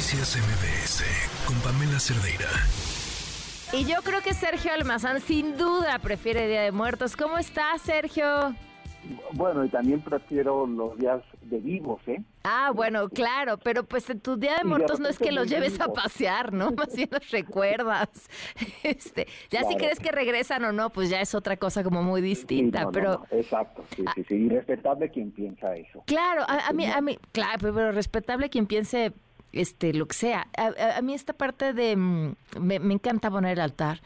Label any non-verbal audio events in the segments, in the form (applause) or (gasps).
Noticias MBS con Pamela Cerdeira. Y yo creo que Sergio Almazán sin duda prefiere Día de Muertos. ¿Cómo estás, Sergio? Bueno, y también prefiero los días de vivos, ¿eh? Ah, bueno, claro, pero pues en tu Día de Muertos no es que los lleves a pasear, ¿no? (laughs) Más bien los recuerdas. (laughs) Este, ya si crees que regresan o no, pues ya es otra cosa como muy distinta, pero... Exacto, sí, sí, sí, y respetable quien piensa eso. Claro, a, mí, a mí, claro, pero respetable quien piense este, lo que sea. A, mí esta parte de... Mm, me, encanta poner el altar.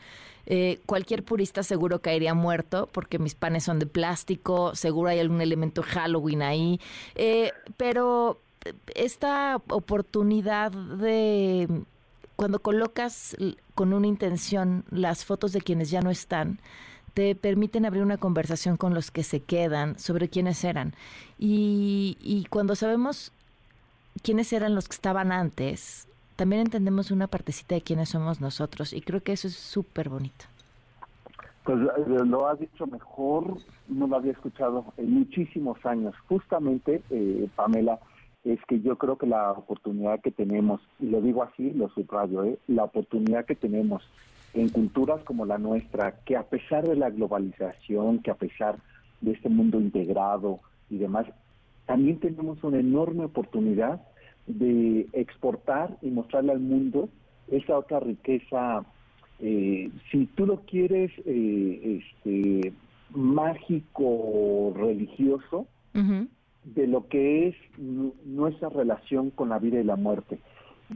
Eh, cualquier purista seguro caería muerto porque mis panes son de plástico, seguro hay algún elemento Halloween ahí, eh, pero esta oportunidad de cuando colocas con una intención las fotos de quienes ya no están, te permiten abrir una conversación con los que se quedan sobre quiénes eran. Y cuando sabemos quiénes eran los que estaban antes, también entendemos una partecita de quiénes somos nosotros y creo que eso es súper bonito. Pues eh, lo has dicho mejor, no lo había escuchado en muchísimos años. Justamente, eh, Pamela, es que yo creo que la oportunidad que tenemos, y lo digo así, lo subrayo, eh, la oportunidad que tenemos en culturas como la nuestra, que a pesar de la globalización, que a pesar de este mundo integrado y demás, también tenemos una enorme oportunidad de exportar y mostrarle al mundo esa otra riqueza, eh, si tú lo quieres, eh, este, mágico, religioso, de lo que es nuestra relación con la vida y la muerte.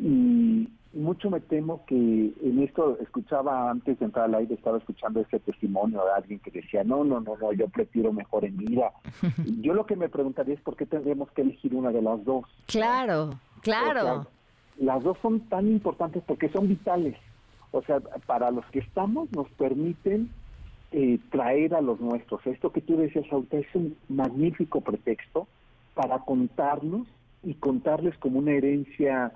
Y mucho me temo que en esto, escuchaba antes de entrar al aire, estaba escuchando ese testimonio de alguien que decía, no, no, no, no, yo prefiero mejor en vida. (laughs) yo lo que me preguntaría es por qué tendríamos que elegir una de las dos. Claro, claro. las dos son tan importantes porque son vitales. O sea, para los que estamos nos permiten eh, traer a los nuestros. Esto que tú decías ahorita es un magnífico pretexto para contarnos y contarles como una herencia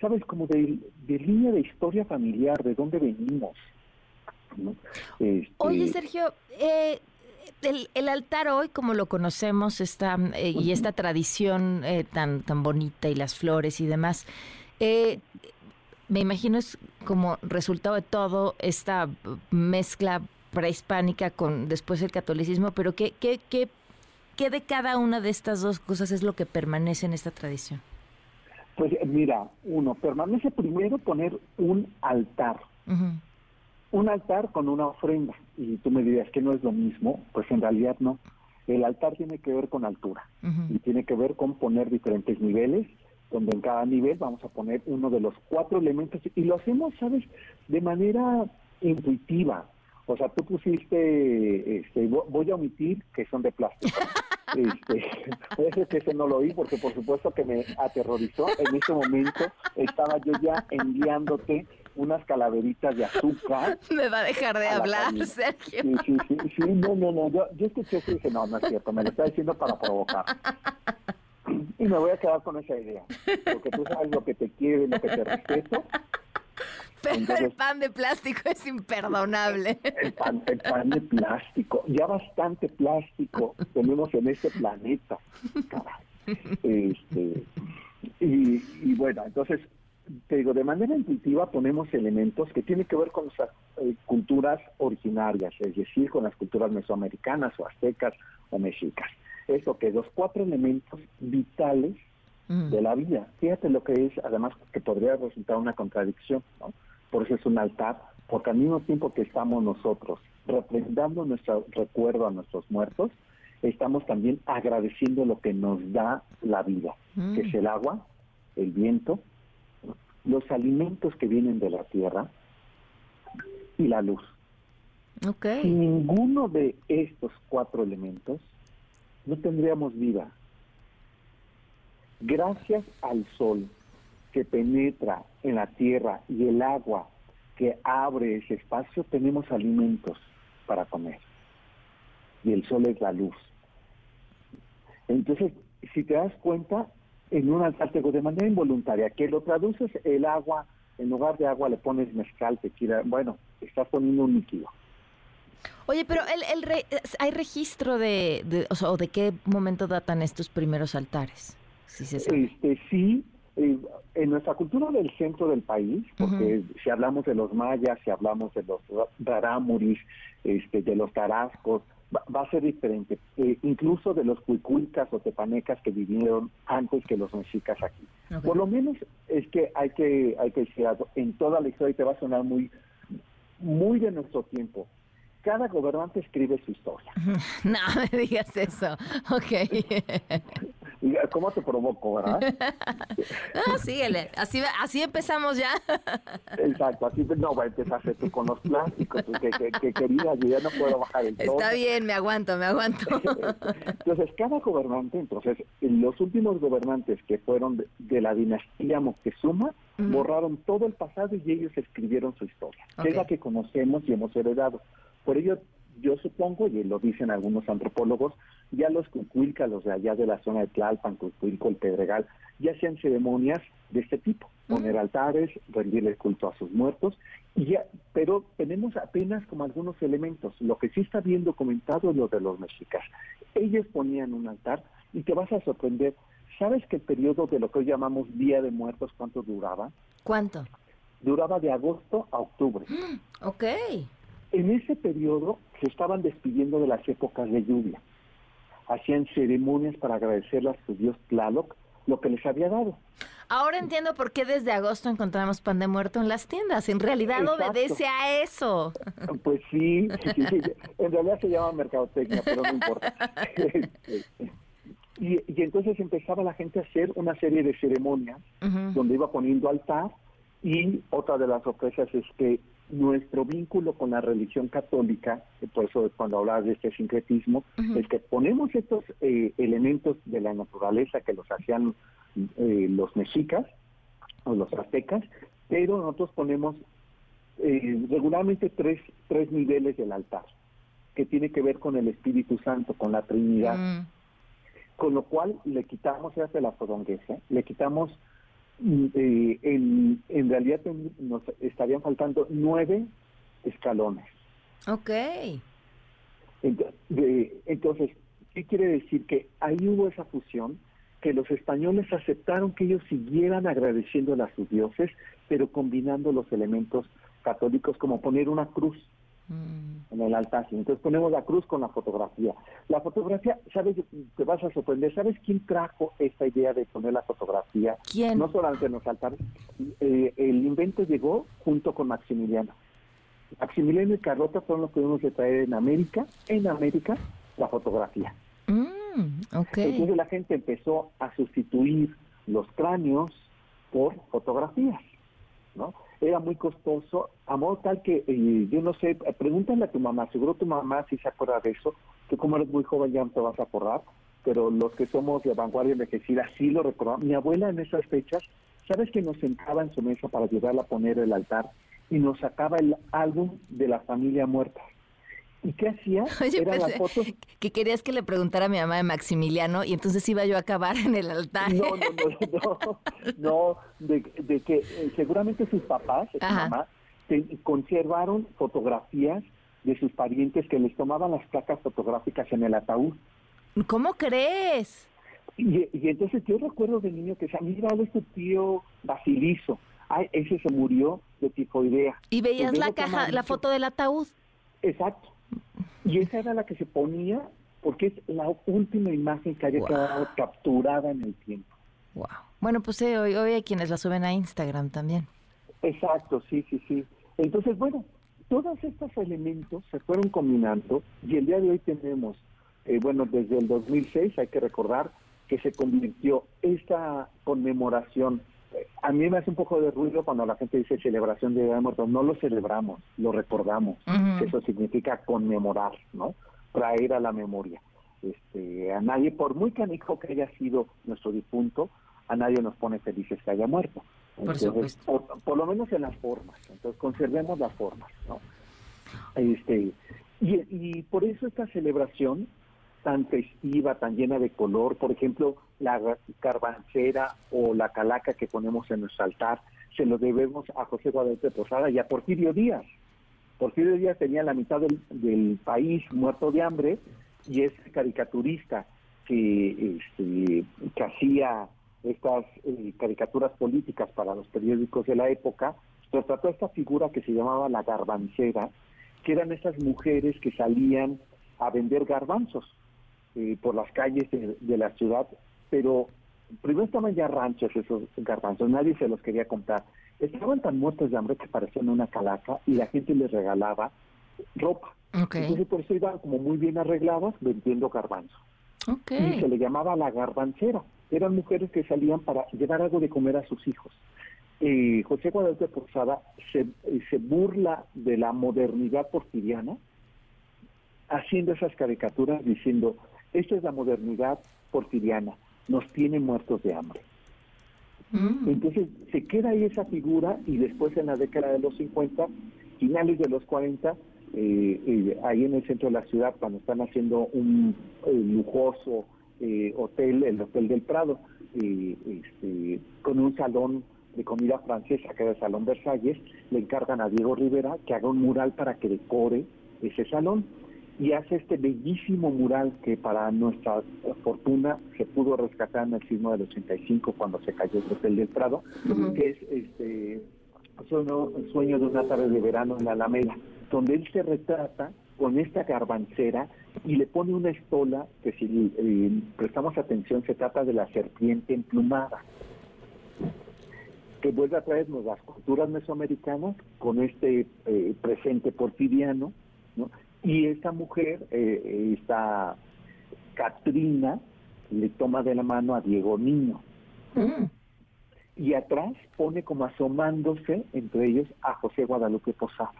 sabes, como de, línea de historia familiar, de dónde venimos. Este, Oye, Sergio, eh, el, altar hoy, como lo conocemos, está, eh, y esta tradición eh, tan, tan bonita y las flores y demás, me imagino es como resultado de todo esta mezcla prehispánica con después el catolicismo, pero ¿qué, qué, qué, qué de cada una de estas dos cosas es lo que permanece en esta tradición? Pues mira, uno, permanece primero poner un altar. Un altar con una ofrenda. Y tú me dirías que no es lo mismo, pues en realidad no. El altar tiene que ver con altura y tiene que ver con poner diferentes niveles, donde en cada nivel vamos a poner uno de los cuatro elementos y lo hacemos, ¿sabes?, de manera intuitiva. O sea, tú pusiste, este, voy a omitir que son de plástico. (laughs) Este, (laughs) puede que ese no lo oí porque por supuesto que me aterrorizó. En ese momento estaba yo ya enviándote unas calaveritas de azúcar. Me va a dejar de hablar, Sergio. Sí, sí, sí, sí, no, no, no. Yo, yo escuché eso y dije, no, no es cierto, me lo está diciendo para provocar. Y me voy a quedar con esa idea. Porque tú sabes lo que te quiero y lo que te respeto. Pero el pan de plástico es imperdonable. El pan, de plástico, ya bastante plástico tenemos en este planeta. Este, y, bueno, entonces, te digo, de manera intuitiva ponemos elementos que tienen que ver con nuestras eh, culturas originarias, es decir, con las culturas mesoamericanas o aztecas o mexicas. Eso que los cuatro elementos vitales de la vida. Fíjate lo que es, además, que podría resultar una contradicción, ¿no? Por eso es un altar, porque al mismo tiempo que estamos nosotros representando nuestro recuerdo a nuestros muertos, estamos también agradeciendo lo que nos da la vida, mm. que es el agua, el viento, los alimentos que vienen de la tierra y la luz. Okay. Sin ninguno de estos cuatro elementos no tendríamos vida. Gracias al sol, que penetra en la tierra y el agua que abre ese espacio, tenemos alimentos para comer. Y el sol es la luz. Entonces, si te das cuenta, en un altar de manera involuntaria, que lo traduces el agua, en lugar de agua le pones mezcal, tequila, bueno, estás poniendo un líquido. Oye, pero el, el ¿hay registro de, o, sea, de qué momento datan estos primeros altares? Sí, este, sí, eh, en nuestra cultura del centro del país, porque si hablamos de los mayas, si hablamos de los rarámuris, este, de los tarascos, va, a ser diferente, eh, incluso de los cuicuicas o tepanecas que vivieron antes que los mexicas aquí. Por lo menos es que hay que hay que decir algo, en toda la historia te va a sonar muy muy de nuestro tiempo cada gobernante escribe su historia. (laughs) No me digas eso. Ok. (laughs) ¿Cómo te provoco, verdad? (laughs) no, síguele. Así, así empezamos ya. Exacto. Así no empezar tú con los clásicos. Que, que, querida, yo ya no puedo bajar el tono. Está bien, me aguanto, me aguanto. (laughs) entonces, cada gobernante, entonces, los últimos gobernantes que fueron de, la dinastía Moctezuma, borraron todo el pasado y ellos escribieron su historia, que es la que conocemos y hemos heredado. Por ello, yo supongo, y lo dicen algunos antropólogos, ya los cucuilcas, los de allá de la zona de Tlalpan, Cucuilco, el Pedregal, ya hacían ceremonias de este tipo, poner altares, rendirle culto a sus muertos, y ya, pero tenemos apenas como algunos elementos. Lo que sí está bien documentado es lo de los mexicas. Ellos ponían un altar y te vas a sorprender. ¿Sabes que el periodo de lo que hoy llamamos Día de Muertos, cuánto duraba? ¿Cuánto? Duraba de agosto a octubre. (gasps) Ok. En ese periodo se estaban despidiendo de las épocas de lluvia. Hacían ceremonias para agradecerle a su dios Tlaloc lo que les había dado. Ahora entiendo por qué desde agosto encontramos pan de muerto en las tiendas. En realidad obedece a eso. (laughs) Pues sí, en realidad se llama mercadotecnia, pero no importa. (laughs) y, entonces empezaba la gente a hacer una serie de ceremonias donde iba poniendo altar y otra de las sorpresas es que nuestro vínculo con la religión católica, por eso cuando hablabas de este sincretismo, es que ponemos estos eh, elementos de la naturaleza que los hacían eh, los mexicas o los aztecas, pero nosotros ponemos eh, regularmente tres, tres niveles del altar, que tiene que ver con el Espíritu Santo, con la Trinidad. Mm. Con lo cual le quitamos, se hace la fodonguesa, le quitamos eh, en, en, realidad nos estarían faltando nueve escalones. Ok. Entonces, ¿qué quiere decir? Que ahí hubo esa fusión, que los españoles aceptaron que ellos siguieran agradeciendo a sus dioses, pero combinando los elementos católicos como poner una cruz Mm. en el altar. Entonces ponemos la cruz con la fotografía. La fotografía, ¿sabes? Te vas a sorprender. ¿Sabes quién trajo esta idea de poner la fotografía? ¿Quién? No solamente en los altares. Eh, el invento llegó junto con Maximiliano. Maximiliano y Carlota fueron los primeros de traer en América, en América, la fotografía. Mm, Entonces la gente empezó a sustituir los cráneos por fotografías, ¿no? Era muy costoso, a modo tal que, eh, yo no sé, pregúntale a tu mamá, seguro tu mamá sí se acuerda de eso, que como eres muy joven ya no te vas a acordar, pero los que somos de vanguardia envejecida sí lo recordamos. Mi abuela en esas fechas, ¿sabes que nos sentaba en su mesa para ayudarla a poner el altar y nos sacaba el álbum de la familia muerta? ¿Y qué hacía? (laughs) Oye, las fotos. Que querías que le preguntara a mi mamá de Maximiliano y entonces iba yo a acabar en el altar. No, no, no, (laughs) no, no de, que eh, seguramente sus papás, su mamá, conservaron fotografías de sus parientes que les tomaban las placas fotográficas en el ataúd. ¿Cómo crees? Y, entonces yo recuerdo de niño que se mira, este tío Basilizo. Ay, ese se murió de tifoidea. ¿Y veías la caja, la foto del ataúd? Exacto. Y esa era la que se ponía porque es la última imagen que haya quedado capturada en el tiempo. Wow. Bueno, pues eh, hoy, hoy hay quienes la suben a Instagram también. Exacto, sí, sí, sí. Entonces, bueno, todos estos elementos se fueron combinando y el día de hoy tenemos, eh, bueno, desde el 2006 hay que recordar que se convirtió esta conmemoración a mí me hace un poco de ruido cuando la gente dice celebración de Día de Muertos. No lo celebramos, lo recordamos. Eso significa conmemorar, ¿no? Traer a la memoria. Este, a nadie, por muy canijo que haya sido nuestro difunto, a nadie nos pone felices que haya muerto. por, lo menos en las formas. Entonces, conservemos las formas, ¿no? Este, y, y por eso esta celebración tan festiva, tan llena de color, por ejemplo, la carbancera o la calaca que ponemos en nuestro altar, se lo debemos a José Guadalupe Posada y a Porfirio Díaz. Porfirio Díaz tenía la mitad del, país muerto de hambre y es caricaturista que, este, que hacía estas eh, caricaturas políticas para los periódicos de la época, retrató esta figura que se llamaba la garbancera, que eran esas mujeres que salían a vender garbanzos eh, por las calles de, la ciudad, pero primero estaban ya ranchos esos garbanzos, nadie se los quería comprar. Estaban tan muertos de hambre que parecían una calaca y la gente les regalaba ropa. Entonces por eso iban como muy bien arregladas vendiendo garbanzos. Y se le llamaba la garbancera. Eran mujeres que salían para llevar algo de comer a sus hijos. Eh, José Guadalupe Posada se, eh, se burla de la modernidad porfiriana haciendo esas caricaturas diciendo, esto es la modernidad porfiriana, nos tiene muertos de hambre. Mm. Entonces se queda ahí esa figura y después en la década de los 50, finales de los 40, eh, eh, ahí en el centro de la ciudad, cuando están haciendo un eh, lujoso hotel, el Hotel del Prado, este, con un salón de comida francesa, que era el Salón Versalles, le encargan a Diego Rivera que haga un mural para que decore ese salón y hace este bellísimo mural que para nuestra fortuna se pudo rescatar en el sismo del 85 cuando se cayó el Hotel del Prado, que es este sueño, sueño de una tarde de verano en la Alameda, donde él se retrata con esta garbancera y le pone una estola que si eh, prestamos atención se trata de la serpiente emplumada que vuelve a traernos las culturas mesoamericanas con este eh, presente porfiriano, ¿no? Y esta mujer, eh, esta Catrina, le toma de la mano a Diego Niño. Mm. Y atrás pone como asomándose entre ellos a José Guadalupe Posada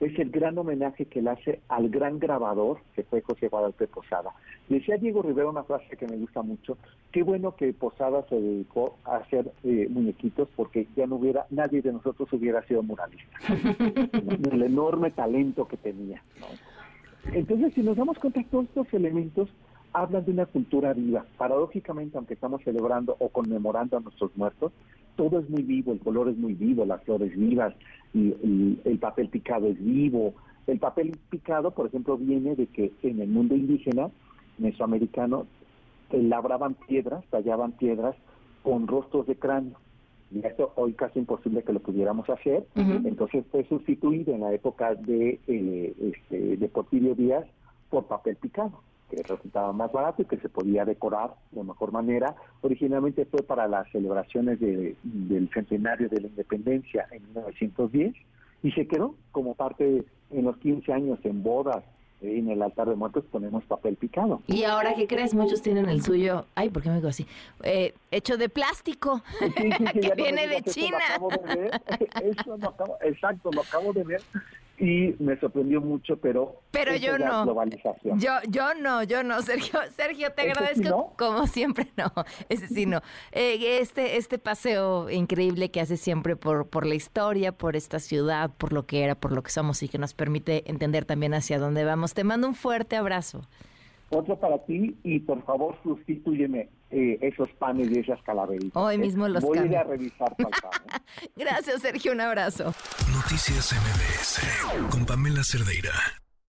es el gran homenaje que le hace al gran grabador que fue José Guadalupe Posada. Decía Diego Rivera una frase que me gusta mucho, qué bueno que Posada se dedicó a hacer eh, muñequitos porque ya no hubiera, nadie de nosotros hubiera sido muralista. (laughs) el enorme talento que tenía. Entonces, si nos damos cuenta, todos estos elementos hablan de una cultura viva. Paradójicamente, aunque estamos celebrando o conmemorando a nuestros muertos, todo es muy vivo, el color es muy vivo, las flores vivas, y, el papel picado es vivo. El papel picado, por ejemplo, viene de que en el mundo indígena mesoamericano labraban piedras, tallaban piedras con rostros de cráneo. Y esto hoy casi imposible que lo pudiéramos hacer. Entonces fue sustituido en la época de, eh, este, de Porfirio Díaz por papel picado que resultaba más barato y que se podía decorar de mejor manera. Originalmente fue para las celebraciones de, del centenario de la independencia en 1910 y se quedó como parte en los 15 años en bodas en el altar de muertos ponemos papel picado. Y ahora, ¿qué crees? Muchos tienen el suyo, ay, ¿por qué me digo así? Eh, hecho de plástico, (laughs) que viene de China. (laughs) Eso lo acabo, exacto, lo acabo de ver y me sorprendió mucho, pero pero yo no. Globalización. Yo yo no, yo no, (laughs) Sergio, Sergio, te agradezco como siempre, (laughs) no, ese sí no. Eh, este este paseo increíble que hace siempre por por la historia, por esta ciudad, por lo que era, por lo que somos y que nos permite entender también hacia dónde vamos. Te mando un fuerte abrazo. Otro para ti y por favor sustituyeme eh, esos panes y esas calaveritas. Hoy mismo los Voy a ir a revisar (laughs) Gracias, Sergio. Un abrazo. Noticias MBS con Pamela Cerdeira.